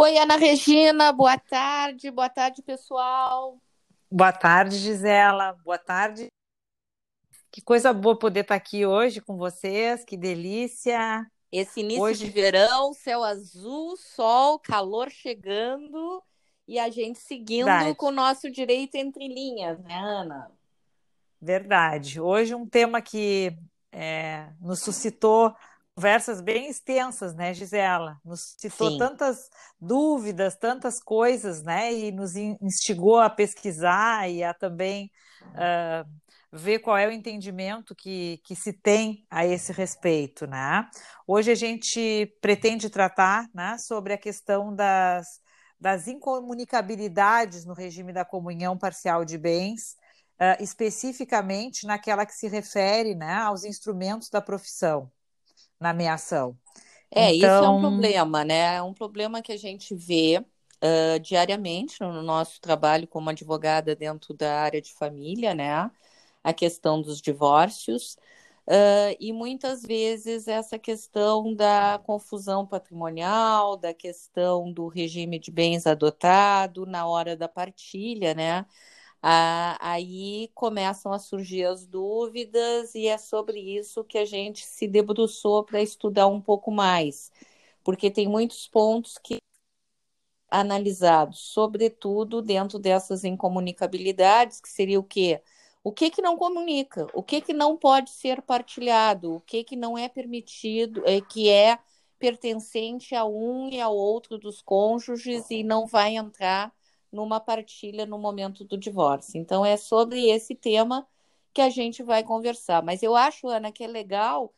Oi, Ana Regina, boa tarde, boa tarde, pessoal. Boa tarde, Gisela, boa tarde. Que coisa boa poder estar aqui hoje com vocês, que delícia. Esse início hoje... de verão, céu azul, sol, calor chegando e a gente seguindo Verdade. com o nosso direito entre linhas, né, Ana? Verdade. Hoje um tema que é, nos suscitou conversas bem extensas, né, Gisela? Nos citou Sim. tantas dúvidas, tantas coisas, né? E nos instigou a pesquisar e a também uh, ver qual é o entendimento que, que se tem a esse respeito, né? Hoje a gente pretende tratar né, sobre a questão das, das incomunicabilidades no regime da comunhão parcial de bens, uh, especificamente naquela que se refere né, aos instrumentos da profissão na ameação. É, então... isso é um então problema, né? É um problema que a gente vê uh, diariamente no nosso trabalho como advogada dentro da área de família, né? A questão dos divórcios. Uh, e muitas vezes essa questão da confusão patrimonial, da questão do regime de bens adotado na hora da partilha, né? Ah, aí começam a surgir as dúvidas, e é sobre isso que a gente se debruçou para estudar um pouco mais, porque tem muitos pontos que analisados, sobretudo dentro dessas incomunicabilidades, que seria o quê? O que que não comunica? O que que não pode ser partilhado? O que que não é permitido, é, que é pertencente a um e ao outro dos cônjuges e não vai entrar numa partilha no momento do divórcio. Então, é sobre esse tema que a gente vai conversar. Mas eu acho, Ana, que é legal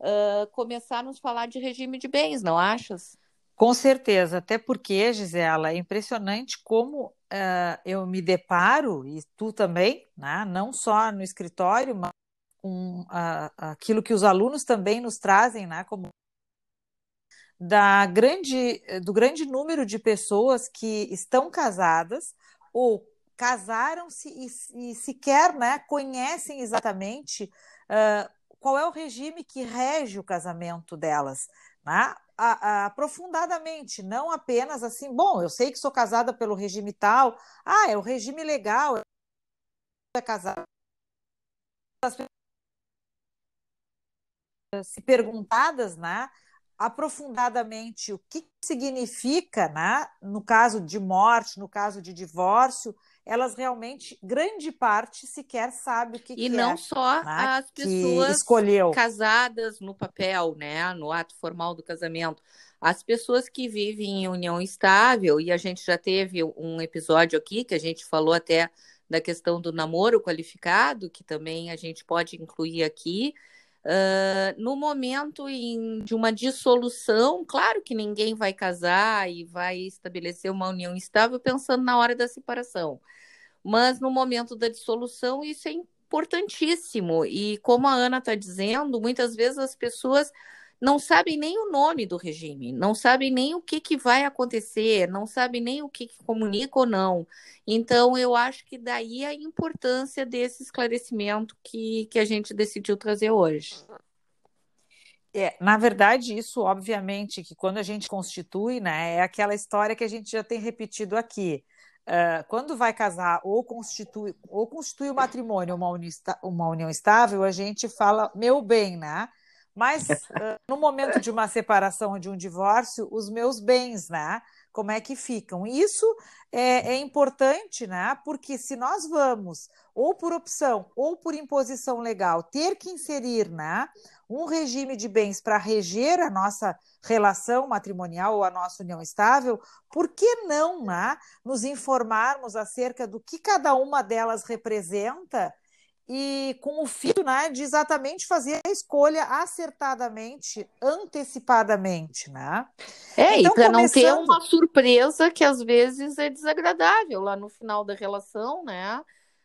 uh, começar a nos falar de regime de bens, não achas? Com certeza, até porque, Gisela, é impressionante como uh, eu me deparo, e tu também, né? não só no escritório, mas com uh, aquilo que os alunos também nos trazem, né? como da grande, do grande número de pessoas que estão casadas ou casaram-se e, e, sequer né, conhecem exatamente uh, qual é o regime que rege o casamento delas. Né? A, a, aprofundadamente, não apenas assim, bom, eu sei que sou casada pelo regime tal, ah, é o regime legal, é casada. Se perguntadas, né? Aprofundadamente o que significa, né, no caso de morte, no caso de divórcio, elas realmente, grande parte, sequer sabe o que, e que é. E não só né, as pessoas escolheu. casadas no papel, né, no ato formal do casamento. As pessoas que vivem em união estável, e a gente já teve um episódio aqui que a gente falou até da questão do namoro qualificado, que também a gente pode incluir aqui, Uh, no momento em, de uma dissolução, claro que ninguém vai casar e vai estabelecer uma união estável pensando na hora da separação. Mas no momento da dissolução, isso é importantíssimo. E como a Ana está dizendo, muitas vezes as pessoas não sabem nem o nome do regime, não sabem nem o que, que vai acontecer, não sabem nem o que, que comunica ou não. Então, eu acho que daí a importância desse esclarecimento que, que a gente decidiu trazer hoje. É, na verdade, isso, obviamente, que quando a gente constitui, né, é aquela história que a gente já tem repetido aqui. Uh, quando vai casar ou constitui, ou constitui o matrimônio, uma uma união estável, a gente fala meu bem, né? Mas no momento de uma separação ou de um divórcio, os meus bens, né? Como é que ficam? Isso é, é, importante, né? Porque se nós vamos, ou por opção, ou por imposição legal, ter que inserir, né? Um regime de bens para reger a nossa relação matrimonial ou a nossa união estável, por que não né, nos informarmos acerca do que cada uma delas representa e com o fim né, de exatamente fazer a escolha acertadamente, antecipadamente, né? É, então, e para começando... não ter uma surpresa que às vezes é desagradável lá no final da relação, né?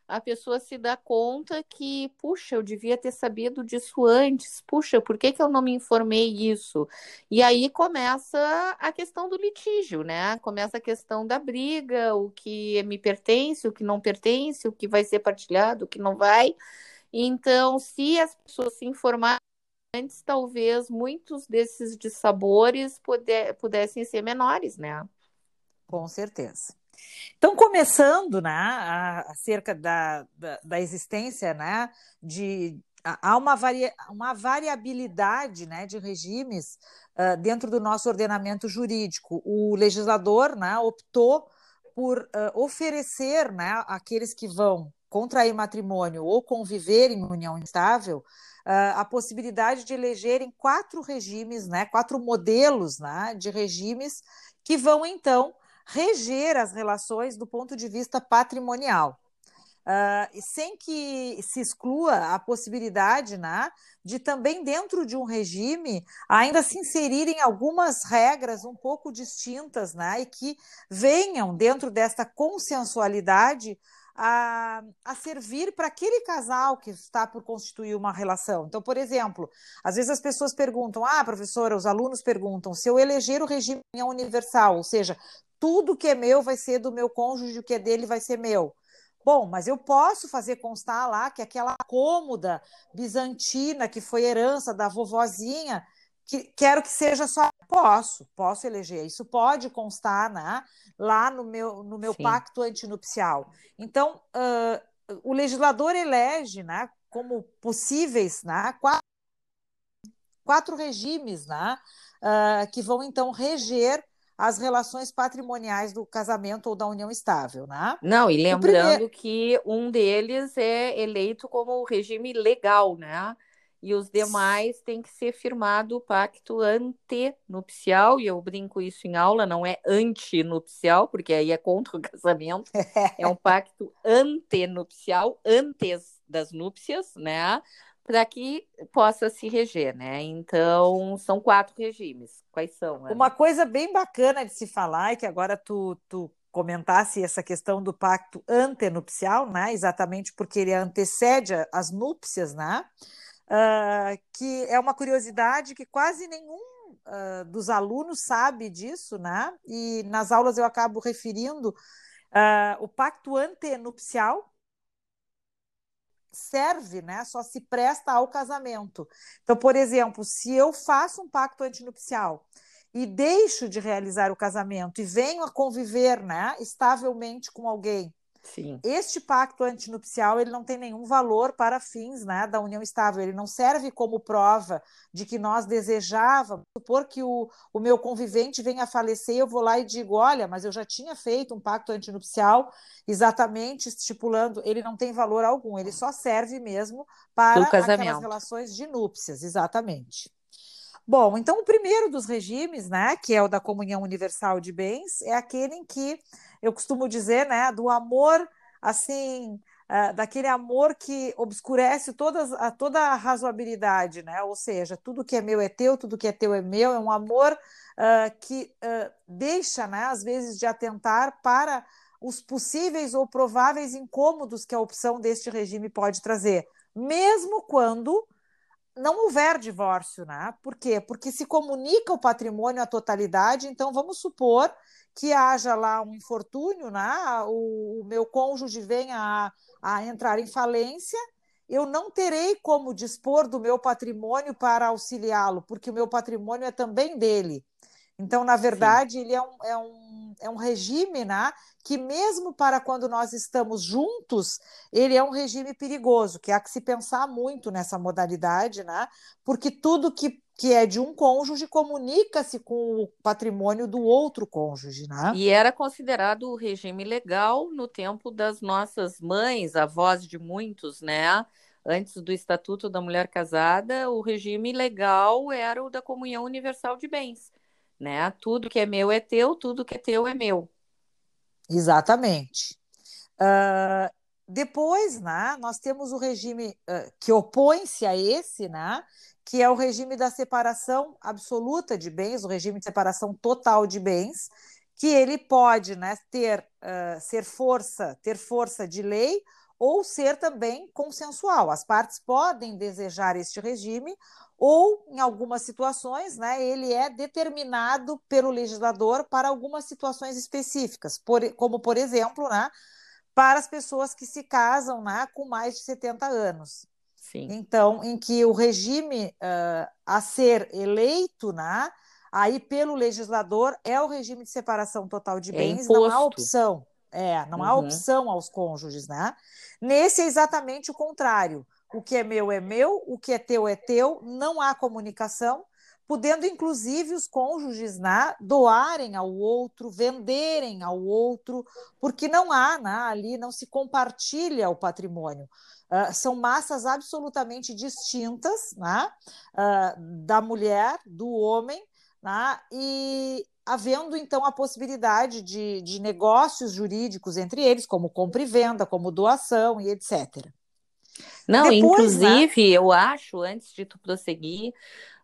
A pessoa se dá conta que, puxa, eu devia ter sabido disso antes, puxa, por que, que eu não me informei isso? E aí começa a questão do litígio, né? Começa a questão da briga, o que me pertence, o que não pertence, o que vai ser partilhado, o que não vai. Então, se as pessoas se informarem antes, talvez muitos desses dissabores pudessem ser menores, né? Com certeza. Então, começando né, acerca da, da, da existência né, de, há uma, varia, uma variabilidade né, de regimes uh, dentro do nosso ordenamento jurídico. O legislador né, optou por uh, oferecer né, àqueles que vão contrair matrimônio ou conviver em união estável uh, a possibilidade de elegerem quatro regimes, né, quatro modelos né, de regimes que vão então reger as relações do ponto de vista patrimonial. Uh, sem que se exclua a possibilidade né, de também, dentro de um regime, ainda se inserirem algumas regras um pouco distintas né, e que venham, dentro desta consensualidade, a, a, servir para aquele casal que está por constituir uma relação. Então, por exemplo, às vezes as pessoas perguntam: ah, professora, os alunos perguntam, se eu eleger o regime universal, ou seja, tudo que é meu vai ser do meu cônjuge, o que é dele vai ser meu. Bom, mas eu posso fazer constar lá que aquela cômoda bizantina que foi herança da vovozinha, que quero que seja só. Posso, posso eleger. Isso pode constar lá no meu, no meu pacto antinupcial. Então, uh, o legislador elege né, como possíveis né, quatro, quatro regimes né, uh, que vão então reger as relações patrimoniais do casamento ou da união estável, né? Não, e lembrando primeiro... que um deles é eleito como regime legal, né? E os demais têm que ser firmado o pacto antenupcial, e eu brinco isso em aula, não é antinupcial, porque aí é contra o casamento, é um pacto antenupcial, antes das núpcias, né? para que possa se reger, né? Então, são quatro regimes. Quais são? Ana? Uma coisa bem bacana de se falar é que agora tu, tu comentasse essa questão do pacto antenupcial, né? Exatamente porque ele antecede as núpcias, né? Uh, que é uma curiosidade que quase nenhum uh, dos alunos sabe disso, né? E nas aulas eu acabo referindo uh, o pacto antenupcial, serve, né? Só se presta ao casamento. Então, por exemplo, se eu faço um pacto antinupcial e deixo de realizar o casamento e venho a conviver, né, estavelmente com alguém Sim. Este pacto antinupcial ele não tem nenhum valor para fins né, da união estável, ele não serve como prova de que nós desejávamos, supor que o, o meu convivente venha a falecer, eu vou lá e digo, olha, mas eu já tinha feito um pacto antinupcial exatamente estipulando, ele não tem valor algum, ele só serve mesmo para aquelas relações de núpcias, exatamente. Bom, então o primeiro dos regimes, né, que é o da comunhão universal de bens, é aquele em que eu costumo dizer, né, do amor assim, uh, daquele amor que obscurece todas, a, toda a razoabilidade, né? Ou seja, tudo que é meu é teu, tudo que é teu é meu, é um amor uh, que uh, deixa, né, às vezes, de atentar para os possíveis ou prováveis incômodos que a opção deste regime pode trazer, mesmo quando não houver divórcio, né? Por quê? Porque se comunica o patrimônio à totalidade, então vamos supor que haja lá um infortúnio, né? o, o meu cônjuge venha a, a entrar em falência, eu não terei como dispor do meu patrimônio para auxiliá-lo, porque o meu patrimônio é também dele. Então, na verdade, Sim. ele é um, é, um, é um regime né, que, mesmo para quando nós estamos juntos, ele é um regime perigoso, que há que se pensar muito nessa modalidade, né, porque tudo que que é de um cônjuge, comunica-se com o patrimônio do outro cônjuge. Né? E era considerado o regime legal no tempo das nossas mães, avós de muitos, né? Antes do Estatuto da Mulher Casada, o regime legal era o da comunhão universal de bens. Né? Tudo que é meu é teu, tudo que é teu é meu. Exatamente. Uh, depois, né, nós temos o regime uh, que opõe-se a esse, né, que é o regime da separação absoluta de bens, o regime de separação total de bens, que ele pode né, ter uh, ser força, ter força de lei ou ser também consensual. As partes podem desejar este regime ou, em algumas situações, né, ele é determinado pelo legislador para algumas situações específicas, por, como, por exemplo, né, para as pessoas que se casam né, com mais de 70 anos. Sim. Então, em que o regime uh, a ser eleito, né, aí pelo legislador é o regime de separação total de é bens, é não há opção. É, não uhum. há opção aos cônjuges, né? Nesse é exatamente o contrário. O que é meu é meu, o que é teu é teu, não há comunicação, podendo inclusive os cônjuges né, doarem ao outro, venderem ao outro, porque não há né, ali, não se compartilha o patrimônio. Uh, são massas absolutamente distintas né, uh, da mulher, do homem, né, e havendo então a possibilidade de, de negócios jurídicos entre eles, como compra e venda, como doação e etc. Não, Depois, né, inclusive, né? eu acho, antes de tu prosseguir,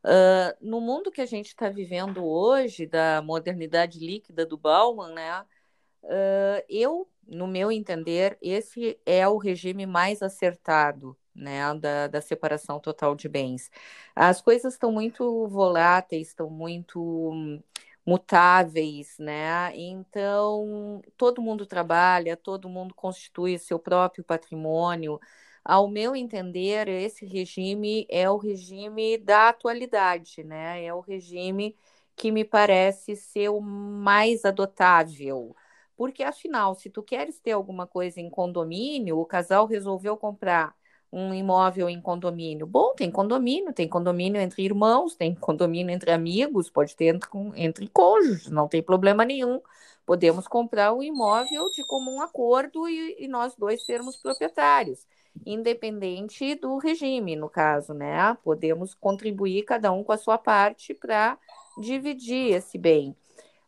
Uh, no mundo que a gente está vivendo hoje, da modernidade líquida do Bauman, né, uh, eu, no meu entender, esse é o regime mais acertado né, da, da separação total de bens. As coisas estão muito voláteis, estão muito mutáveis, né? Então, todo mundo trabalha, todo mundo constitui seu próprio patrimônio, ao meu entender, esse regime é o regime da atualidade, né? É o regime que me parece ser o mais adotável. Porque, afinal, se tu queres ter alguma coisa em condomínio, o casal resolveu comprar um imóvel em condomínio. Bom, tem condomínio, tem condomínio entre irmãos, tem condomínio entre amigos, pode ter entre, entre cônjuges, não tem problema nenhum. Podemos comprar o um imóvel de comum acordo e, e nós dois sermos proprietários independente do regime, no caso, né? Podemos contribuir cada um com a sua parte para dividir esse bem.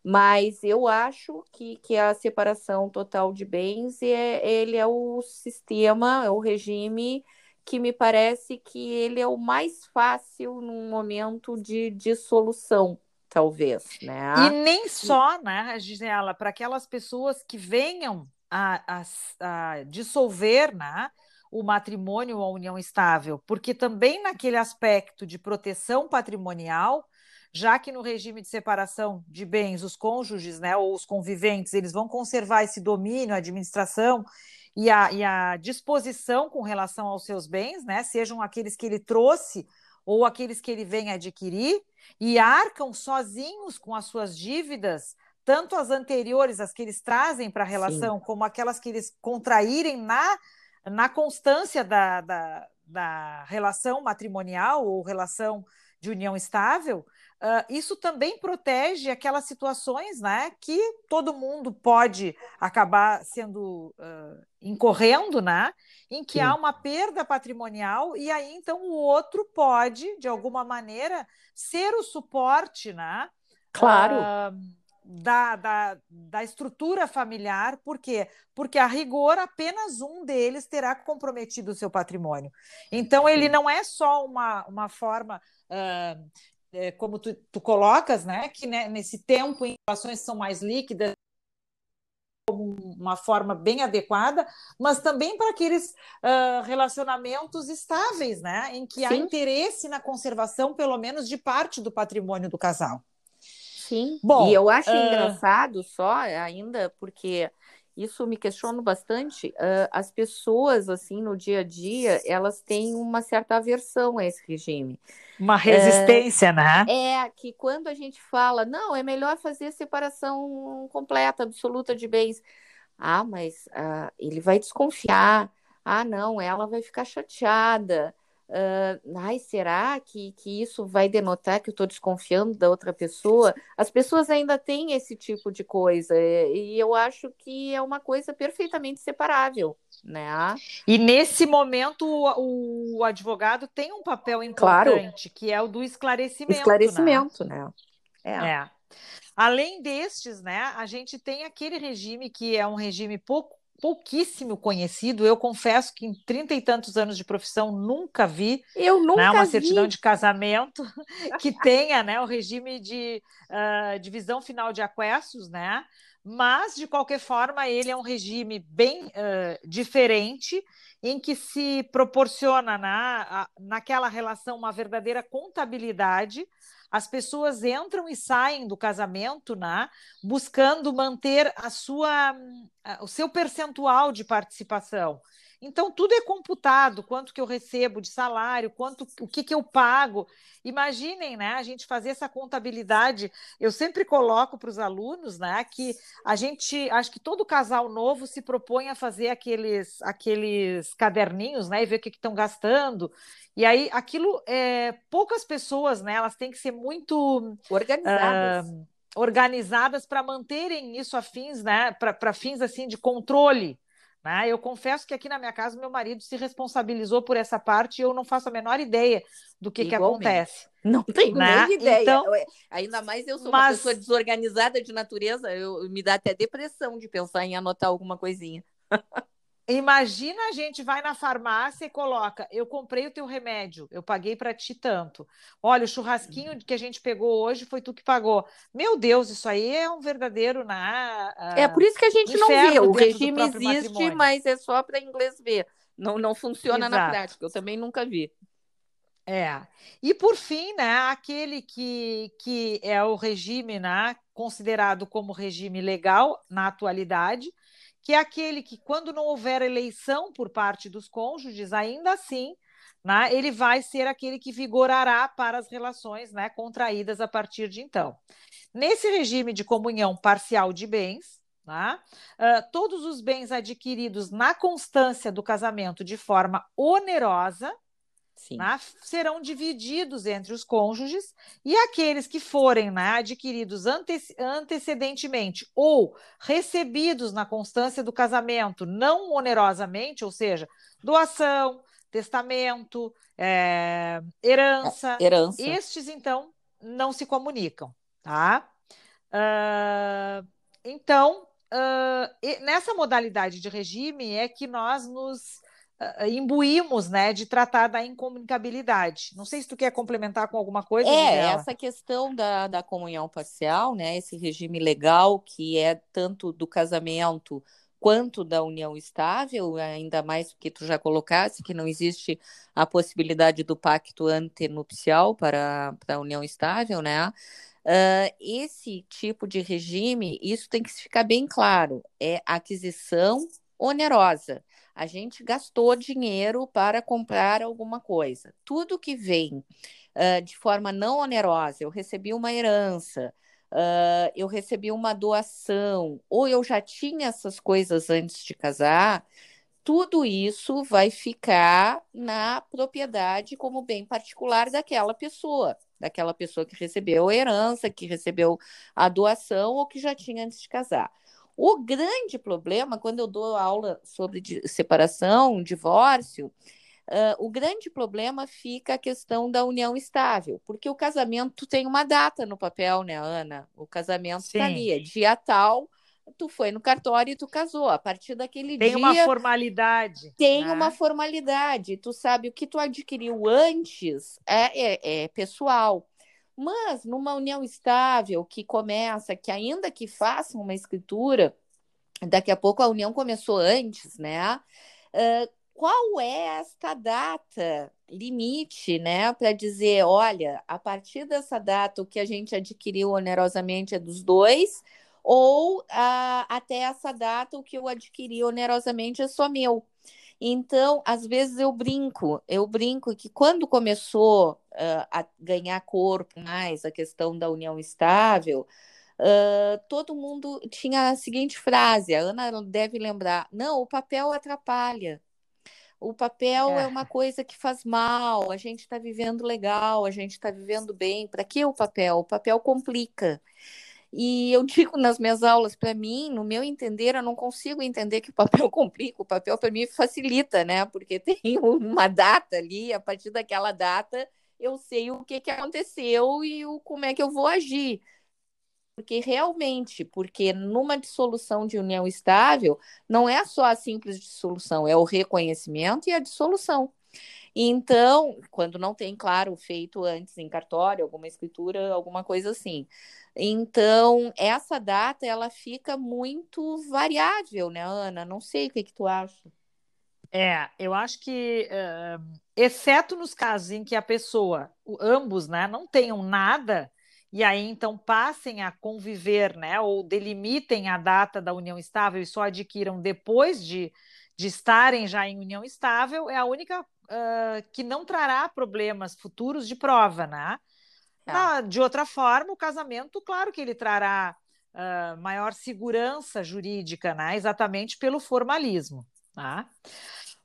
Mas eu acho que, que a separação total de bens é, ele é o sistema, é o regime que me parece que ele é o mais fácil num momento de dissolução, talvez, né? E nem só, né, Gisela, para aquelas pessoas que venham a, a, a dissolver, né? o matrimônio ou a união estável, porque também naquele aspecto de proteção patrimonial, já que no regime de separação de bens os cônjuges, né, ou os conviventes, eles vão conservar esse domínio, a administração e a, e a disposição com relação aos seus bens, né, sejam aqueles que ele trouxe ou aqueles que ele vem adquirir, e arcam sozinhos com as suas dívidas, tanto as anteriores, as que eles trazem para a relação, Sim. como aquelas que eles contraírem na na constância da, da, da relação matrimonial ou relação de união estável, uh, isso também protege aquelas situações né, que todo mundo pode acabar sendo uh, incorrendo, né, em que Sim. há uma perda patrimonial, e aí então o outro pode, de alguma maneira, ser o suporte, né? Claro. Uh, da, da, da estrutura familiar, por quê? Porque a rigor apenas um deles terá comprometido o seu patrimônio. Então, ele não é só uma, uma forma. Uh, é, como tu, tu, colocas, né, que né, nesse tempo em relações são mais líquidas, como uma forma bem adequada, mas também para aqueles uh, relacionamentos estáveis, né, em que Sim. há interesse na conservação, pelo menos, de parte do patrimônio do casal. Sim. Bom, e eu acho uh... engraçado só ainda, porque isso me questiono bastante. Uh, as pessoas, assim, no dia a dia, elas têm uma certa aversão a esse regime. Uma resistência, né? É, que quando a gente fala, não, é melhor fazer separação completa, absoluta de bens. Ah, mas uh, ele vai desconfiar. Ah, não, ela vai ficar chateada. Uh, ai, será que, que isso vai denotar que eu estou desconfiando da outra pessoa? As pessoas ainda têm esse tipo de coisa, e eu acho que é uma coisa perfeitamente separável, né? E nesse momento o, o advogado tem um papel importante, claro. que é o do esclarecimento. Né? Esclarecimento, né? né? É. é. Além destes, né, a gente tem aquele regime que é um regime pouco pouquíssimo conhecido. Eu confesso que em trinta e tantos anos de profissão nunca vi eu nunca né, uma certidão vi. de casamento que tenha né, o regime de uh, divisão final de aquestos, né? Mas, de qualquer forma, ele é um regime bem uh, diferente, em que se proporciona na, naquela relação uma verdadeira contabilidade as pessoas entram e saem do casamento, né, buscando manter a sua, o seu percentual de participação. Então, tudo é computado, quanto que eu recebo de salário, quanto o que, que eu pago. Imaginem, né, a gente fazer essa contabilidade. Eu sempre coloco para os alunos né, que a gente, acho que todo casal novo se propõe a fazer aqueles, aqueles caderninhos né, e ver o que estão gastando. E aí, aquilo, é, poucas pessoas, né, elas têm que ser muito organizadas. Uh, organizadas para manterem isso a fins, né, para fins assim de controle né? Eu confesso que aqui na minha casa meu marido se responsabilizou por essa parte e eu não faço a menor ideia do que, que acontece. Não tenho né? nem ideia. Então, Ainda mais eu sou mas... uma pessoa desorganizada de natureza, eu, me dá até depressão de pensar em anotar alguma coisinha. Imagina a gente vai na farmácia e coloca: eu comprei o teu remédio, eu paguei para ti tanto. Olha, o churrasquinho uhum. que a gente pegou hoje foi tu que pagou. Meu Deus, isso aí é um verdadeiro na. Uh, é por isso que a gente não vê. O regime existe, matrimônio. mas é só para inglês ver. Não, não funciona Exato. na prática. Eu também nunca vi. É. E por fim, né, aquele que, que é o regime né, considerado como regime legal na atualidade, que é aquele que, quando não houver eleição por parte dos cônjuges, ainda assim, né, ele vai ser aquele que vigorará para as relações né, contraídas a partir de então. Nesse regime de comunhão parcial de bens, né, uh, todos os bens adquiridos na constância do casamento de forma onerosa né, serão divididos entre os cônjuges e aqueles que forem né, adquiridos ante antecedentemente ou recebidos na constância do casamento não onerosamente, ou seja, doação, testamento, é, herança, é, herança, estes então não se comunicam, tá? Uh, então, uh, nessa modalidade de regime é que nós nos imbuímos, né, de tratar da incomunicabilidade. Não sei se tu quer complementar com alguma coisa. É, essa questão da, da comunhão parcial, né, esse regime legal que é tanto do casamento quanto da união estável, ainda mais porque tu já colocasse que não existe a possibilidade do pacto antenupcial para, para a união estável, né? Uh, esse tipo de regime, isso tem que ficar bem claro, é aquisição onerosa a gente gastou dinheiro para comprar alguma coisa. Tudo que vem uh, de forma não onerosa, eu recebi uma herança, uh, eu recebi uma doação, ou eu já tinha essas coisas antes de casar, tudo isso vai ficar na propriedade como bem particular daquela pessoa, daquela pessoa que recebeu a herança, que recebeu a doação ou que já tinha antes de casar. O grande problema, quando eu dou aula sobre separação, divórcio, uh, o grande problema fica a questão da união estável, porque o casamento tem uma data no papel, né, Ana? O casamento está ali, é dia tal, tu foi no cartório e tu casou. A partir daquele tem dia. Tem uma formalidade. Tem né? uma formalidade. Tu sabe o que tu adquiriu antes é, é, é pessoal. Mas numa união estável que começa, que ainda que façam uma escritura, daqui a pouco a união começou antes, né? Uh, qual é esta data limite, né, para dizer, olha, a partir dessa data o que a gente adquiriu onerosamente é dos dois, ou uh, até essa data o que eu adquiri onerosamente é só meu. Então, às vezes eu brinco, eu brinco que quando começou uh, a ganhar corpo mais a questão da união estável, uh, todo mundo tinha a seguinte frase, a Ana deve lembrar: não, o papel atrapalha. O papel é. é uma coisa que faz mal, a gente está vivendo legal, a gente está vivendo bem. Para que o papel? O papel complica. E eu digo nas minhas aulas, para mim, no meu entender, eu não consigo entender que o papel complica, o papel para mim facilita, né? Porque tem uma data ali, a partir daquela data eu sei o que, que aconteceu e o, como é que eu vou agir. Porque realmente, porque numa dissolução de união estável, não é só a simples dissolução, é o reconhecimento e a dissolução. Então, quando não tem, claro, feito antes em cartório, alguma escritura, alguma coisa assim. Então, essa data ela fica muito variável, né, Ana? Não sei o que, que tu acha. É, eu acho que, uh, exceto nos casos em que a pessoa, ambos, né, não tenham nada, e aí então passem a conviver, né, ou delimitem a data da união estável e só adquiram depois de, de estarem já em união estável, é a única uh, que não trará problemas futuros de prova, né? É. Na, de outra forma, o casamento, claro que ele trará uh, maior segurança jurídica, né? Exatamente pelo formalismo. Tá?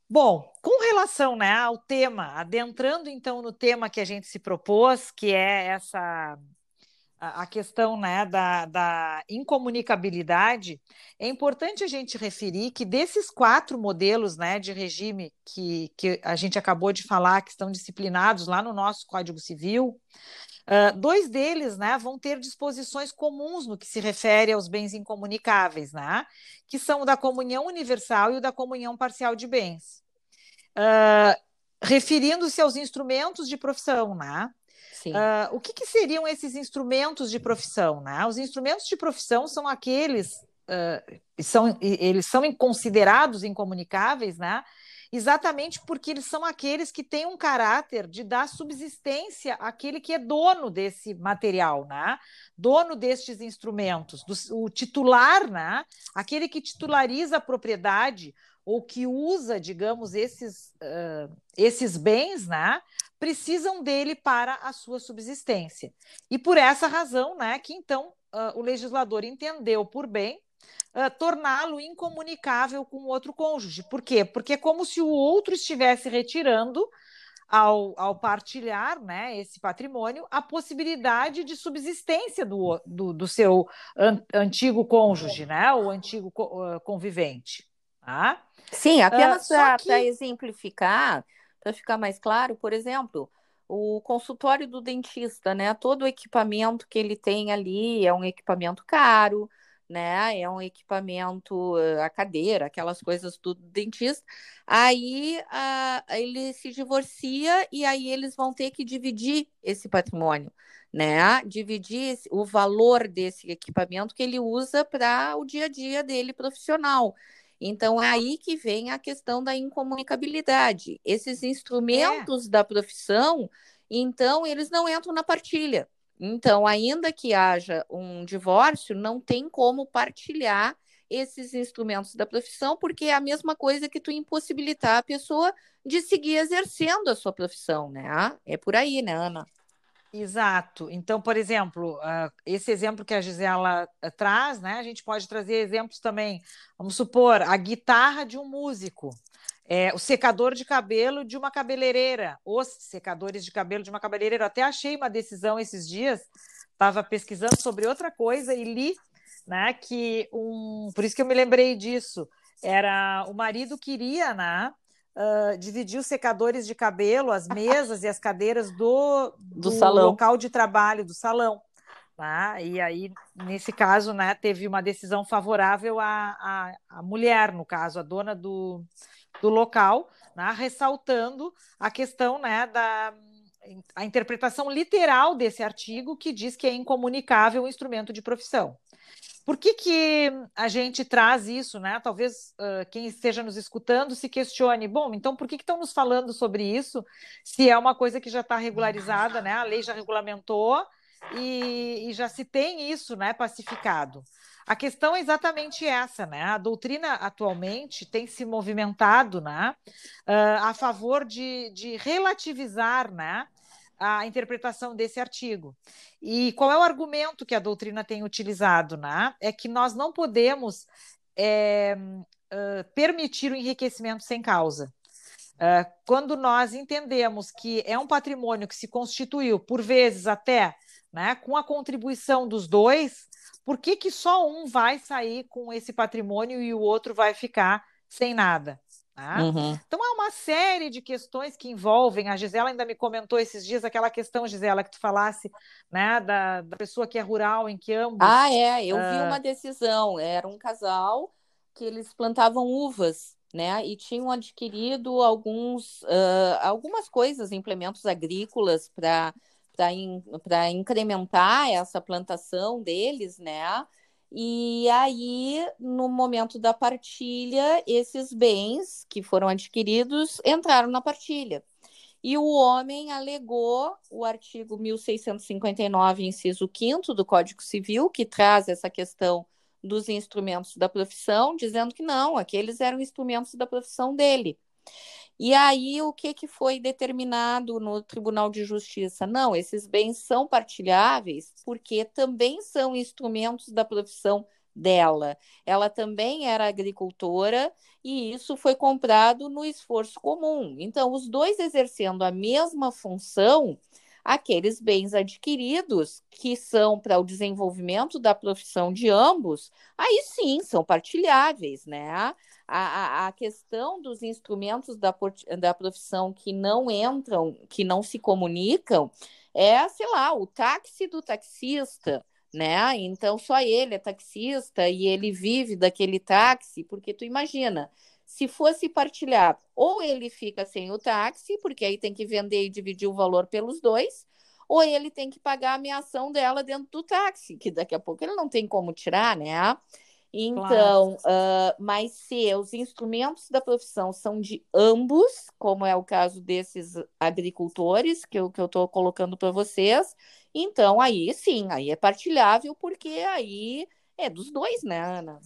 Bom, com relação né, ao tema, adentrando então no tema que a gente se propôs, que é essa a questão né, da, da incomunicabilidade, é importante a gente referir que desses quatro modelos né, de regime que, que a gente acabou de falar, que estão disciplinados lá no nosso Código Civil, uh, dois deles né, vão ter disposições comuns no que se refere aos bens incomunicáveis, né, que são o da comunhão universal e o da comunhão parcial de bens. Uh, referindo-se aos instrumentos de profissão, né? Uh, o que, que, seriam esses instrumentos de profissão? Né? Os instrumentos de profissão são aqueles, uh, são, eles são considerados incomunicáveis, né? exatamente porque eles são aqueles que têm um caráter de dar subsistência àquele que é dono desse material, né? dono destes instrumentos, do, o titular, né? aquele que titulariza a propriedade ou que usa, digamos, esses, uh, esses bens, né? precisam dele para a sua subsistência. E por essa razão, né, que então uh, o legislador entendeu por bem uh, torná-lo incomunicável com o outro cônjuge. Por quê? Porque é como se o outro estivesse retirando ao, ao, partilhar né, esse patrimônio, a possibilidade de subsistência do, do, do seu an, antigo cônjuge, né, o antigo co, convivente. Tá? Sim, apenas uh, para que... exemplificar, para ficar mais claro, por exemplo, o consultório do dentista, né? Todo o equipamento que ele tem ali é um equipamento caro, né? É um equipamento, a cadeira, aquelas coisas do dentista. Aí a, ele se divorcia e aí eles vão ter que dividir esse patrimônio, né? Dividir o valor desse equipamento que ele usa para o dia a dia dele profissional. Então, é aí que vem a questão da incomunicabilidade. Esses instrumentos é. da profissão, então, eles não entram na partilha. Então, ainda que haja um divórcio, não tem como partilhar esses instrumentos da profissão, porque é a mesma coisa que tu impossibilitar a pessoa de seguir exercendo a sua profissão, né? É por aí, né, Ana? Exato. Então, por exemplo, uh, esse exemplo que a Gisela uh, traz, né? A gente pode trazer exemplos também. Vamos supor, a guitarra de um músico, é, o secador de cabelo de uma cabeleireira, os secadores de cabelo de uma cabeleireira. Eu até achei uma decisão esses dias, estava pesquisando sobre outra coisa e li, né? Que um, por isso que eu me lembrei disso. Era o marido queria, né? Uh, dividir os secadores de cabelo, as mesas e as cadeiras do, do, do local de trabalho, do salão. Tá? E aí, nesse caso, né, teve uma decisão favorável à, à, à mulher, no caso, a dona do, do local, né, ressaltando a questão né, da a interpretação literal desse artigo que diz que é incomunicável o instrumento de profissão. Por que, que a gente traz isso, né? Talvez uh, quem esteja nos escutando se questione, bom, então por que, que estão nos falando sobre isso se é uma coisa que já está regularizada, né? A lei já regulamentou e, e, já se tem isso, né, pacificado. A questão é exatamente essa, né? A doutrina atualmente tem se movimentado, né, uh, a favor de, de relativizar, né, a interpretação desse artigo. E qual é o argumento que a doutrina tem utilizado? Né? É que nós não podemos é, uh, permitir o enriquecimento sem causa. Uh, quando nós entendemos que é um patrimônio que se constituiu, por vezes até né, com a contribuição dos dois, por que, que só um vai sair com esse patrimônio e o outro vai ficar sem nada? Tá? Uhum. Então há uma série de questões que envolvem. A Gisela ainda me comentou esses dias aquela questão, Gisela, que tu falasse, né, da, da pessoa que é rural, em que ambos. Ah, é, eu uh... vi uma decisão. Era um casal que eles plantavam uvas, né? E tinham adquirido alguns, uh, algumas coisas, implementos agrícolas para para in, incrementar essa plantação deles, né? E aí, no momento da partilha, esses bens que foram adquiridos entraram na partilha. E o homem alegou o artigo 1659, inciso 5 do Código Civil, que traz essa questão dos instrumentos da profissão, dizendo que não, aqueles eram instrumentos da profissão dele. E aí, o que, que foi determinado no Tribunal de Justiça? Não, esses bens são partilháveis porque também são instrumentos da profissão dela. Ela também era agricultora e isso foi comprado no esforço comum. Então, os dois exercendo a mesma função, aqueles bens adquiridos que são para o desenvolvimento da profissão de ambos, aí sim são partilháveis, né? a, a questão dos instrumentos da, da profissão que não entram, que não se comunicam, é, sei lá, o táxi do taxista, né? Então só ele é taxista e ele vive daquele táxi, porque tu imagina, se fosse partilhar, ou ele fica sem o táxi, porque aí tem que vender e dividir o valor pelos dois, ou ele tem que pagar a ameação dela dentro do táxi, que daqui a pouco ele não tem como tirar, né? Então, claro. uh, mas se os instrumentos da profissão são de ambos, como é o caso desses agricultores que eu estou colocando para vocês, então aí sim, aí é partilhável, porque aí é dos dois, né, Ana?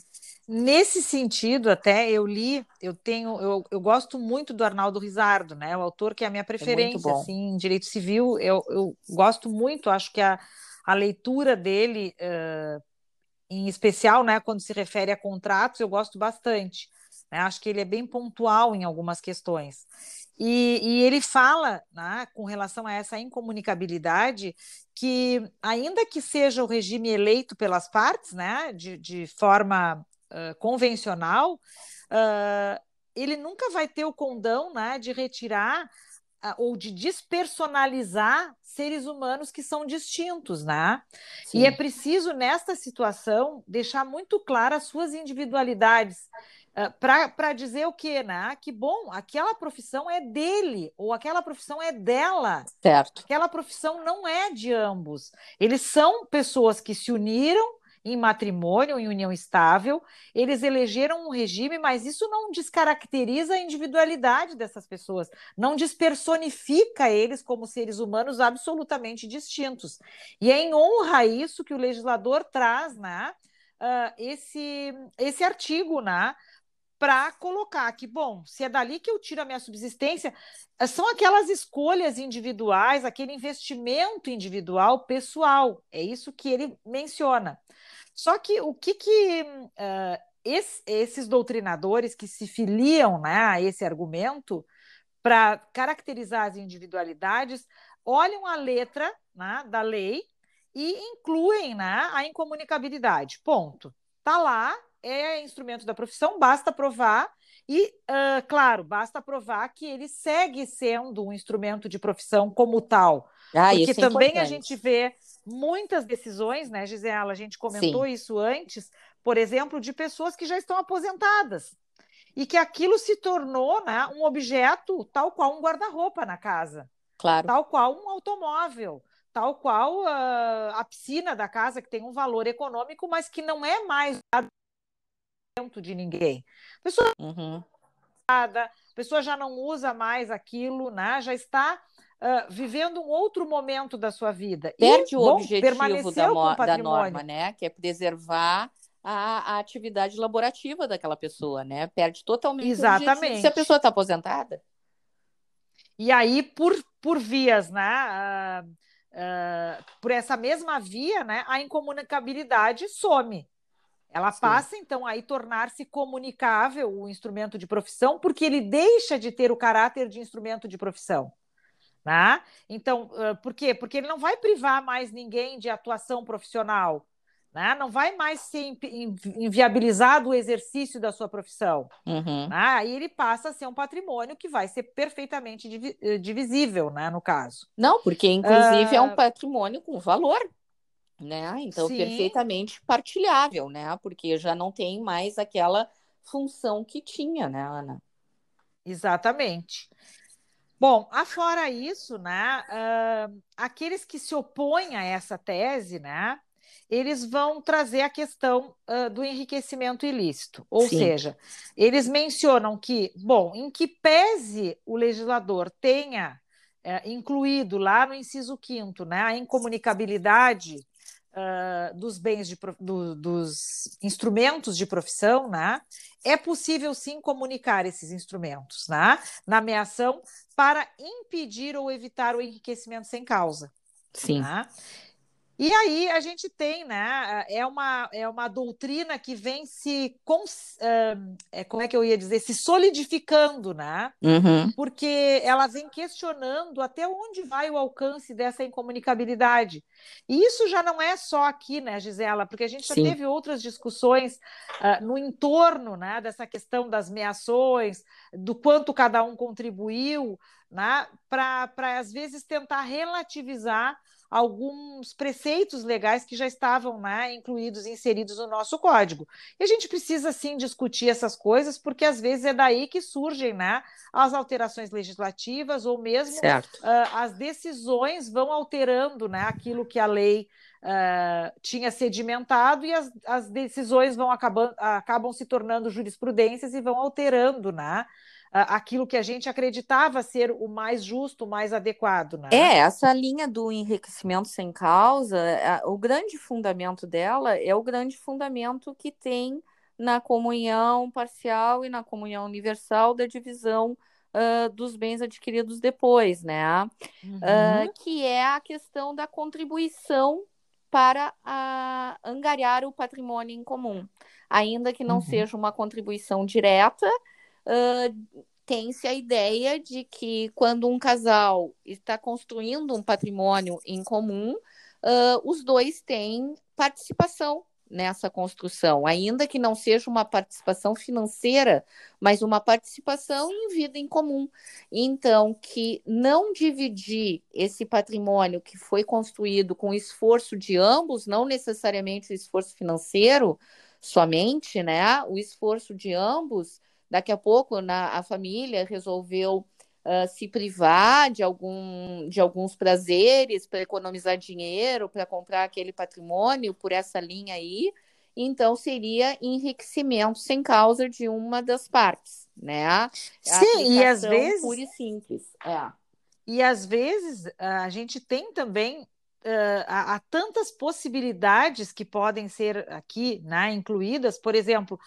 Nesse sentido, até eu li, eu tenho, eu, eu gosto muito do Arnaldo Rizardo, né? O autor que é a minha é preferência, é assim, em direito civil, eu, eu gosto muito, acho que a, a leitura dele uh, em especial, né, quando se refere a contratos, eu gosto bastante. Né? Acho que ele é bem pontual em algumas questões. E, e ele fala, né, com relação a essa incomunicabilidade, que ainda que seja o regime eleito pelas partes, né, de, de forma uh, convencional, uh, ele nunca vai ter o condão né, de retirar ou de despersonalizar seres humanos que são distintos, né? Sim. E é preciso, nesta situação, deixar muito claras as suas individualidades. Uh, para dizer o quê, né? Que bom, aquela profissão é dele, ou aquela profissão é dela. Certo. Aquela profissão não é de ambos. Eles são pessoas que se uniram em matrimônio, em união estável. Eles elegeram um regime, mas isso não descaracteriza a individualidade dessas pessoas, não despersonifica eles como seres humanos absolutamente distintos. E é em honra a isso que o legislador traz né, uh, esse, esse artigo, né? Para colocar que, bom, se é dali que eu tiro a minha subsistência, são aquelas escolhas individuais, aquele investimento individual, pessoal. É isso que ele menciona. Só que o que, que uh, esse, esses doutrinadores que se filiam né, a esse argumento para caracterizar as individualidades olham a letra né, da lei e incluem né, a incomunicabilidade. Ponto. Está lá, é instrumento da profissão, basta provar. E, uh, claro, basta provar que ele segue sendo um instrumento de profissão como tal. Ah, porque é também importante. a gente vê muitas decisões, né, Gisela? A gente comentou Sim. isso antes, por exemplo, de pessoas que já estão aposentadas e que aquilo se tornou né, um objeto tal qual um guarda-roupa na casa, claro. tal qual um automóvel, tal qual uh, a piscina da casa que tem um valor econômico, mas que não é mais de ninguém. A pessoa, uhum. a pessoa já não usa mais aquilo, né? Já está uh, vivendo um outro momento da sua vida. Perde e, o bom, objetivo da, da, norma, né? Que é preservar a, a, atividade laborativa daquela pessoa, né? Perde totalmente Exatamente. se a pessoa está aposentada. E aí, por, por vias, né? Uh, uh, por essa mesma via, né? A incomunicabilidade some. Ela Sim. passa, então, a tornar-se comunicável o instrumento de profissão, porque ele deixa de ter o caráter de instrumento de profissão. Né? Então, por quê? Porque ele não vai privar mais ninguém de atuação profissional, né? não vai mais ser inviabilizado o exercício da sua profissão. Uhum. Né? Aí ele passa a ser um patrimônio que vai ser perfeitamente divisível, né, no caso. Não, porque inclusive uh... é um patrimônio com valor. Né? Então, Sim. perfeitamente partilhável, né? Porque já não tem mais aquela função que tinha, né, Ana? Exatamente. Bom, afora isso, né, uh, aqueles que se opõem a essa tese, né, eles vão trazer a questão uh, do enriquecimento ilícito. Ou Sim. seja, eles mencionam que, bom, em que pese o legislador tenha uh, incluído lá no inciso 5 né, a incomunicabilidade uh, dos bens de, do, dos instrumentos de profissão, né? É possível sim comunicar esses instrumentos, né? Na ameação para impedir ou evitar o enriquecimento sem causa. Sim. Né? E aí a gente tem, né? É uma, é uma doutrina que vem se. Cons, uh, como é que eu ia dizer? Se solidificando, né? Uhum. Porque ela vem questionando até onde vai o alcance dessa incomunicabilidade. E isso já não é só aqui, né, Gisela? Porque a gente já Sim. teve outras discussões uh, no entorno né, dessa questão das meações, do quanto cada um contribuiu, né? Para, às vezes, tentar relativizar alguns preceitos legais que já estavam né, incluídos, inseridos no nosso código. E a gente precisa sim discutir essas coisas, porque às vezes é daí que surgem né, as alterações legislativas ou mesmo uh, as decisões vão alterando né, aquilo que a lei uh, tinha sedimentado e as, as decisões vão acabando, acabam se tornando jurisprudências e vão alterando né, aquilo que a gente acreditava ser o mais justo, o mais adequado. Né? É, essa linha do enriquecimento sem causa, o grande fundamento dela é o grande fundamento que tem na comunhão parcial e na comunhão universal da divisão uh, dos bens adquiridos depois, né? Uhum. Uh, que é a questão da contribuição para uh, angariar o patrimônio em comum, ainda que não uhum. seja uma contribuição direta, tem-se a ideia de que quando um casal está construindo um patrimônio em comum, uh, os dois têm participação nessa construção, ainda que não seja uma participação financeira, mas uma participação em vida em comum. Então, que não dividir esse patrimônio que foi construído com esforço de ambos, não necessariamente o esforço financeiro somente, né? O esforço de ambos Daqui a pouco, na, a família resolveu uh, se privar de, algum, de alguns prazeres para economizar dinheiro, para comprar aquele patrimônio por essa linha aí. Então, seria enriquecimento sem causa de uma das partes, né? A Sim, e às vezes. Pura e simples. É. E às vezes a gente tem também uh, há, há, tantas possibilidades que podem ser aqui né, incluídas. Por exemplo,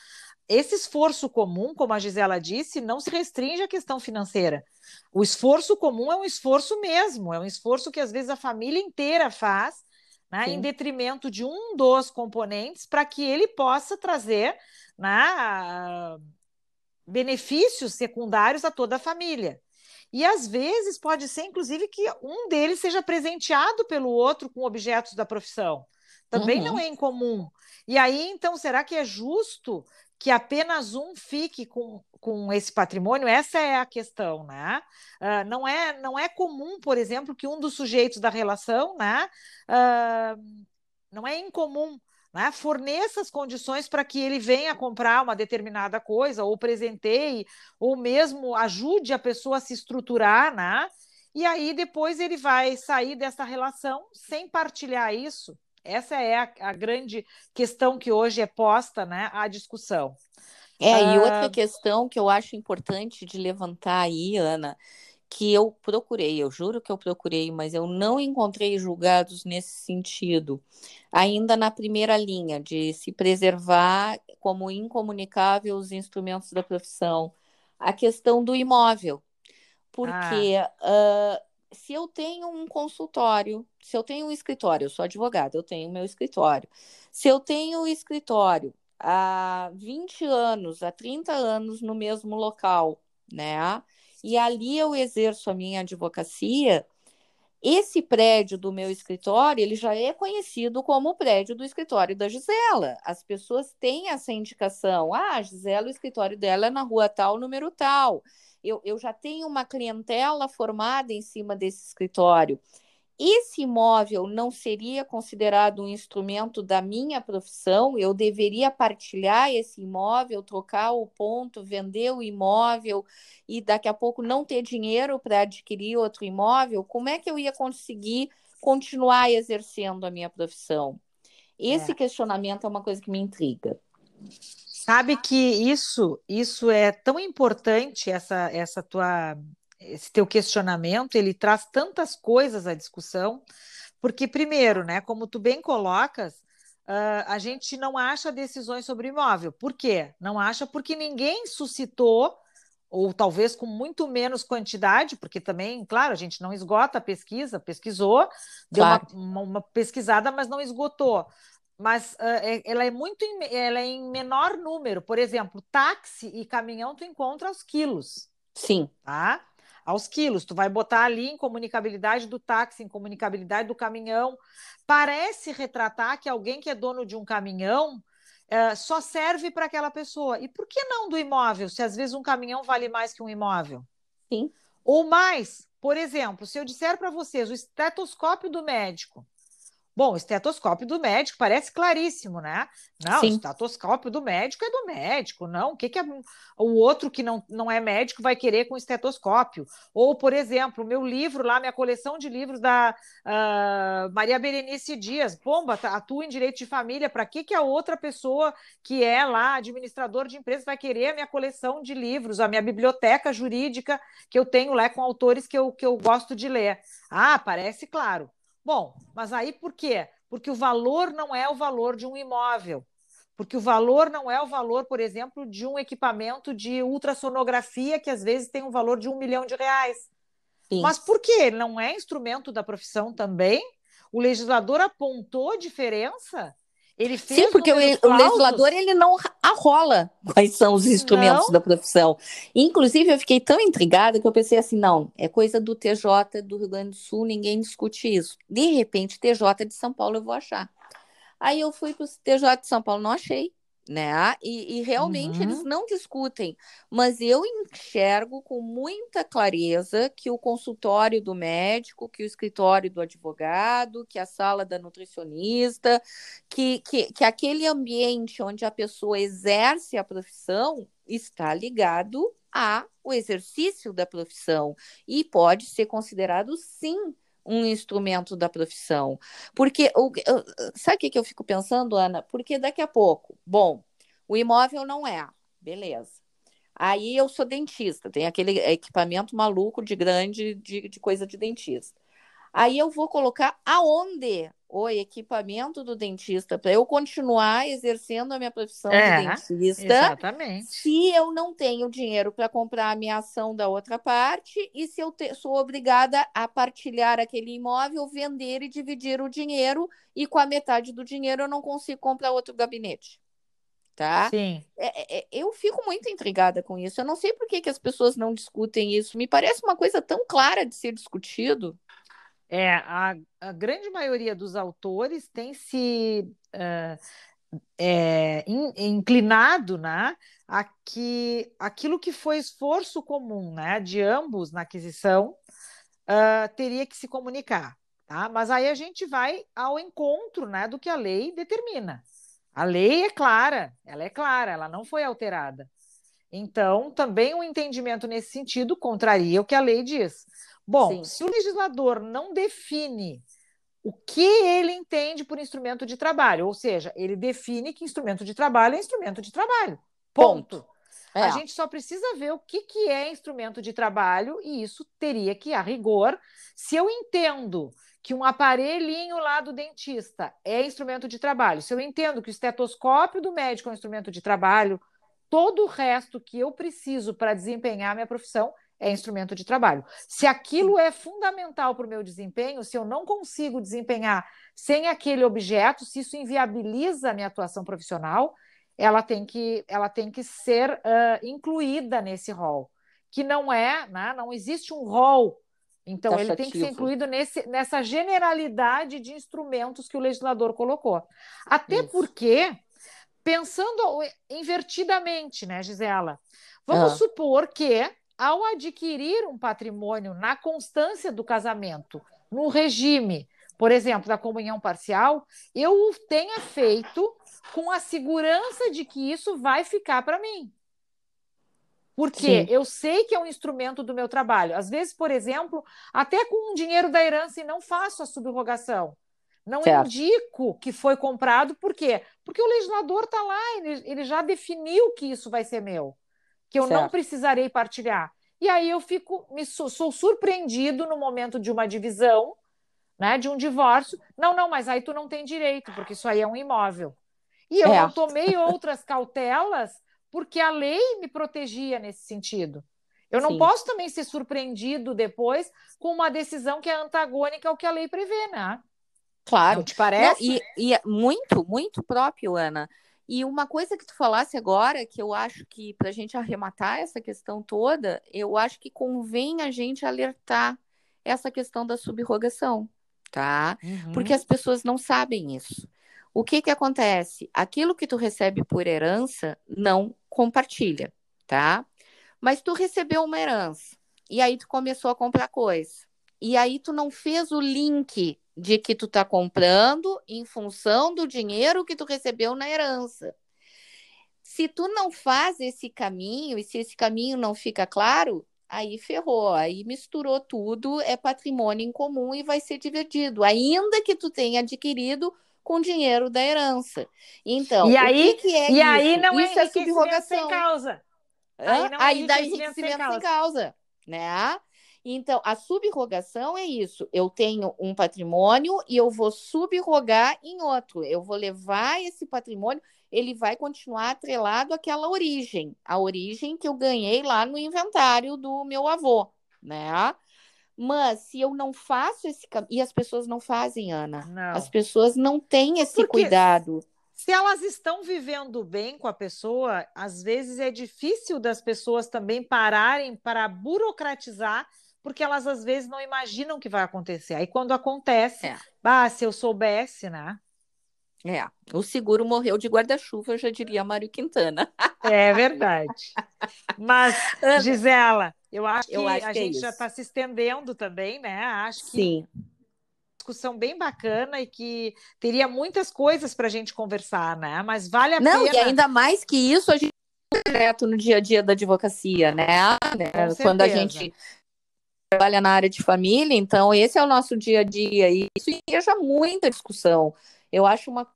esse esforço comum, como a Gisela disse, não se restringe à questão financeira. O esforço comum é um esforço mesmo, é um esforço que às vezes a família inteira faz, né, em detrimento de um dos componentes, para que ele possa trazer né, benefícios secundários a toda a família. E às vezes pode ser, inclusive, que um deles seja presenteado pelo outro com objetos da profissão. Também uhum. não é incomum. E aí, então, será que é justo que apenas um fique com, com esse patrimônio, essa é a questão, né? Uh, não, é, não é comum, por exemplo, que um dos sujeitos da relação, né? Uh, não é incomum né, forneça as condições para que ele venha comprar uma determinada coisa, ou presenteie, ou mesmo ajude a pessoa a se estruturar, né? E aí depois ele vai sair dessa relação sem partilhar isso. Essa é a, a grande questão que hoje é posta né, à discussão. É, e ah, outra questão que eu acho importante de levantar aí, Ana, que eu procurei, eu juro que eu procurei, mas eu não encontrei julgados nesse sentido, ainda na primeira linha, de se preservar como incomunicável os instrumentos da profissão, a questão do imóvel. Porque ah. uh, se eu tenho um consultório, se eu tenho um escritório, eu sou advogada, eu tenho meu escritório. Se eu tenho o escritório há 20 anos, há 30 anos no mesmo local, né? E ali eu exerço a minha advocacia, esse prédio do meu escritório, ele já é conhecido como o prédio do escritório da Gisela. As pessoas têm essa indicação. Ah, Gisela, o escritório dela é na rua tal, número tal eu, eu já tenho uma clientela formada em cima desse escritório. Esse imóvel não seria considerado um instrumento da minha profissão? Eu deveria partilhar esse imóvel, trocar o ponto, vender o imóvel e daqui a pouco não ter dinheiro para adquirir outro imóvel? Como é que eu ia conseguir continuar exercendo a minha profissão? Esse é. questionamento é uma coisa que me intriga. Sabe que isso, isso é tão importante essa essa tua esse teu questionamento, ele traz tantas coisas à discussão, Porque, primeiro, né, como tu bem colocas, uh, a gente não acha decisões sobre imóvel. Por quê? Não acha porque ninguém suscitou ou talvez com muito menos quantidade, porque também, claro, a gente não esgota a pesquisa, pesquisou, deu claro. uma, uma, pesquisada, mas não esgotou. Mas uh, ela é muito em, ela é em menor número. Por exemplo, táxi e caminhão tu encontra aos quilos. Sim. Tá? Aos quilos. Tu vai botar ali em comunicabilidade do táxi, em comunicabilidade do caminhão. Parece retratar que alguém que é dono de um caminhão uh, só serve para aquela pessoa. E por que não do imóvel, se às vezes um caminhão vale mais que um imóvel? Sim. Ou mais, por exemplo, se eu disser para vocês o estetoscópio do médico Bom, o estetoscópio do médico parece claríssimo, né? Não, Sim. o estetoscópio do médico é do médico, não. O que, que é, o outro que não, não é médico vai querer com estetoscópio? Ou, por exemplo, o meu livro lá, minha coleção de livros da uh, Maria Berenice Dias, bomba, tá, atua em direito de família, para que, que a outra pessoa que é lá administrador de empresa vai querer a minha coleção de livros, a minha biblioteca jurídica que eu tenho lá com autores que eu, que eu gosto de ler? Ah, parece claro. Bom, mas aí por quê? Porque o valor não é o valor de um imóvel. Porque o valor não é o valor, por exemplo, de um equipamento de ultrassonografia que às vezes tem um valor de um milhão de reais. Sim. Mas por quê? Não é instrumento da profissão também? O legislador apontou diferença? Ele fez Sim, porque o, o, legislador ele não arrola quais são os instrumentos não. da profissão. Inclusive, eu fiquei tão intrigada que eu pensei assim: não, é coisa do TJ do Rio Grande do Sul, ninguém discute isso. De repente, TJ de São Paulo eu vou achar. Aí eu fui para o TJ de São Paulo, não achei né? E, e realmente uhum. eles não discutem, mas eu enxergo com muita clareza que o consultório do médico, que o escritório do advogado, que a sala da nutricionista, que, que, que aquele ambiente onde a pessoa exerce a profissão está ligado ao exercício da profissão e pode ser considerado sim um instrumento da profissão. Porque, o, sabe o que eu fico pensando, Ana? Porque daqui a pouco, bom, o imóvel não é, beleza. Aí eu sou dentista, tem aquele equipamento maluco de grande, de, de coisa de dentista. Aí eu vou colocar aonde o equipamento do dentista para eu continuar exercendo a minha profissão é, de dentista. Exatamente. Se eu não tenho dinheiro para comprar a minha ação da outra parte e se eu te, sou obrigada a partilhar aquele imóvel, vender e dividir o dinheiro e com a metade do dinheiro eu não consigo comprar outro gabinete. Tá? Sim. É, é, eu fico muito intrigada com isso. Eu não sei por que, que as pessoas não discutem isso. Me parece uma coisa tão clara de ser discutido. É, a, a grande maioria dos autores tem se uh, é, in, inclinado né, a que aquilo que foi esforço comum né, de ambos na aquisição uh, teria que se comunicar. Tá? Mas aí a gente vai ao encontro né, do que a lei determina. A lei é clara, ela é clara, ela não foi alterada. Então, também o um entendimento nesse sentido contraria o que a lei diz. Bom, Sim. se o legislador não define o que ele entende por instrumento de trabalho, ou seja, ele define que instrumento de trabalho é instrumento de trabalho. Ponto. Ponto. É. A gente só precisa ver o que, que é instrumento de trabalho, e isso teria que, a rigor, se eu entendo que um aparelhinho lá do dentista é instrumento de trabalho, se eu entendo que o estetoscópio do médico é um instrumento de trabalho, todo o resto que eu preciso para desempenhar a minha profissão é instrumento de trabalho. Se aquilo é fundamental para o meu desempenho, se eu não consigo desempenhar sem aquele objeto, se isso inviabiliza a minha atuação profissional, ela tem que, ela tem que ser uh, incluída nesse rol, que não é, né, não existe um rol. Então, Taxativo. ele tem que ser incluído nesse, nessa generalidade de instrumentos que o legislador colocou. Até isso. porque, pensando invertidamente, né, Gisela? Vamos uhum. supor que ao adquirir um patrimônio na constância do casamento, no regime, por exemplo, da comunhão parcial, eu o tenha feito com a segurança de que isso vai ficar para mim. Porque Sim. eu sei que é um instrumento do meu trabalho. Às vezes, por exemplo, até com o dinheiro da herança e não faço a subrogação. Não certo. indico que foi comprado, por quê? Porque o legislador está lá, ele, ele já definiu que isso vai ser meu que eu certo. não precisarei partilhar. E aí eu fico, me sou, sou surpreendido no momento de uma divisão né, de um divórcio. Não, não, mas aí tu não tem direito, porque isso aí é um imóvel. E eu é. não tomei outras cautelas porque a lei me protegia nesse sentido. Eu não Sim. posso também ser surpreendido depois com uma decisão que é antagônica ao que a lei prevê, né? Claro. Não te parece? E, e é muito, muito próprio, Ana. E uma coisa que tu falasse agora, que eu acho que para a gente arrematar essa questão toda, eu acho que convém a gente alertar essa questão da subrogação, tá? Uhum. Porque as pessoas não sabem isso. O que que acontece? Aquilo que tu recebe por herança não compartilha, tá? Mas tu recebeu uma herança e aí tu começou a comprar coisa. E aí tu não fez o link de que tu tá comprando em função do dinheiro que tu recebeu na herança. Se tu não faz esse caminho e se esse caminho não fica claro, aí ferrou, aí misturou tudo, é patrimônio em comum e vai ser dividido, ainda que tu tenha adquirido com dinheiro da herança. Então, e aí, que, que é e isso? aí não isso é, é subrogação. sem causa. Aí, não é aí dá enriquecimento sem causa. sem causa, né? Então, a subrogação é isso. Eu tenho um patrimônio e eu vou subrogar em outro. Eu vou levar esse patrimônio, ele vai continuar atrelado àquela origem, a origem que eu ganhei lá no inventário do meu avô, né? Mas se eu não faço esse e as pessoas não fazem, Ana. Não. As pessoas não têm esse Porque cuidado. Se elas estão vivendo bem com a pessoa, às vezes é difícil das pessoas também pararem para burocratizar porque elas às vezes não imaginam que vai acontecer. Aí quando acontece, é. ah, se eu soubesse, né? É, o seguro morreu de guarda-chuva, já diria Mário Quintana. É verdade. Mas, Gisela, eu acho que eu acho a que é gente já está se estendendo também, né? Acho que Sim. discussão bem bacana e que teria muitas coisas para a gente conversar, né? Mas vale a Não, pena. Não, e ainda mais que isso a gente direto no dia a dia da advocacia, né? Quando a gente trabalha na área de família, então esse é o nosso dia a dia e isso já muita discussão. Eu acho uma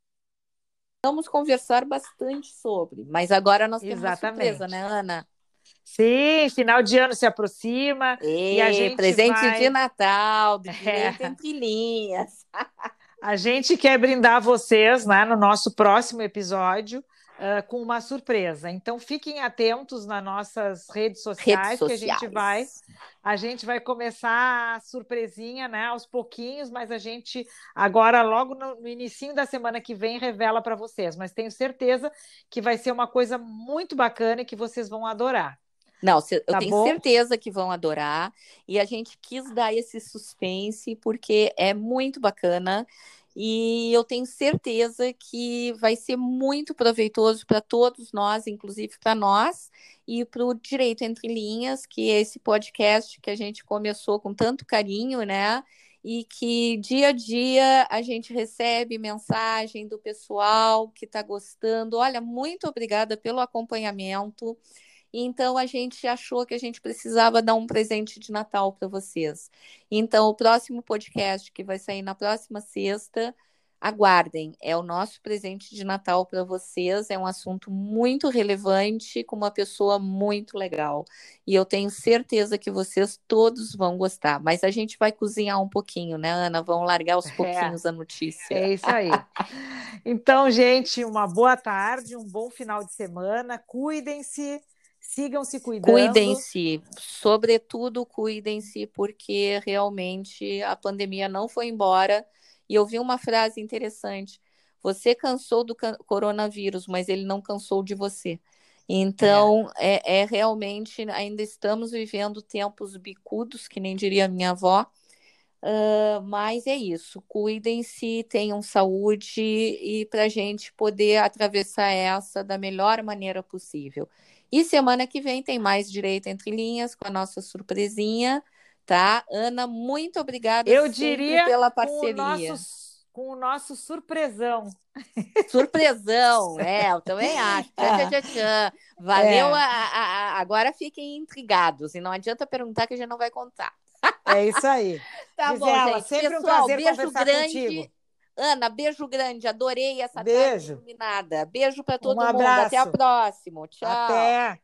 vamos conversar bastante sobre, mas agora nós temos Exatamente. uma surpresa, né, Ana? Sim, final de ano se aproxima e, e a gente presente vai... de Natal, de é. A gente quer brindar vocês, né, no nosso próximo episódio uh, com uma surpresa. Então fiquem atentos nas nossas redes sociais, redes sociais, que a gente vai a gente vai começar a surpresinha, né, aos pouquinhos, mas a gente agora logo no, no início da semana que vem revela para vocês, mas tenho certeza que vai ser uma coisa muito bacana e que vocês vão adorar. Não, eu tá tenho bom? certeza que vão adorar. E a gente quis dar esse suspense porque é muito bacana. E eu tenho certeza que vai ser muito proveitoso para todos nós, inclusive para nós, e para o Direito Entre Linhas, que é esse podcast que a gente começou com tanto carinho, né? E que dia a dia a gente recebe mensagem do pessoal que está gostando. Olha, muito obrigada pelo acompanhamento. Então a gente achou que a gente precisava dar um presente de Natal para vocês. Então o próximo podcast que vai sair na próxima sexta, aguardem, é o nosso presente de Natal para vocês. É um assunto muito relevante com uma pessoa muito legal. E eu tenho certeza que vocês todos vão gostar. Mas a gente vai cozinhar um pouquinho, né, Ana? Vamos largar aos é. pouquinhos é, a notícia. É isso aí. então, gente, uma boa tarde, um bom final de semana. Cuidem-se sigam se cuidando. Cuidem-se, sobretudo cuidem-se, porque realmente a pandemia não foi embora. E eu vi uma frase interessante: você cansou do coronavírus, mas ele não cansou de você. Então, é. É, é realmente, ainda estamos vivendo tempos bicudos, que nem diria minha avó. Uh, mas é isso, cuidem-se, tenham saúde e para a gente poder atravessar essa da melhor maneira possível. E semana que vem tem mais Direito Entre Linhas com a nossa surpresinha, tá? Ana, muito obrigada Eu diria pela parceria. Com o, nosso, com o nosso surpresão. Surpresão, é, eu também acho. Ah. Valeu, é. a, a, a, agora fiquem intrigados e não adianta perguntar que a gente não vai contar. É isso aí. tá Gisela, bom, gente. Sempre Pessoal, um prazer beijo conversar grande. Contigo. Ana, beijo grande, adorei essa beijo. tarde iluminada. Beijo para todo um mundo. Até a próxima. Tchau. Até.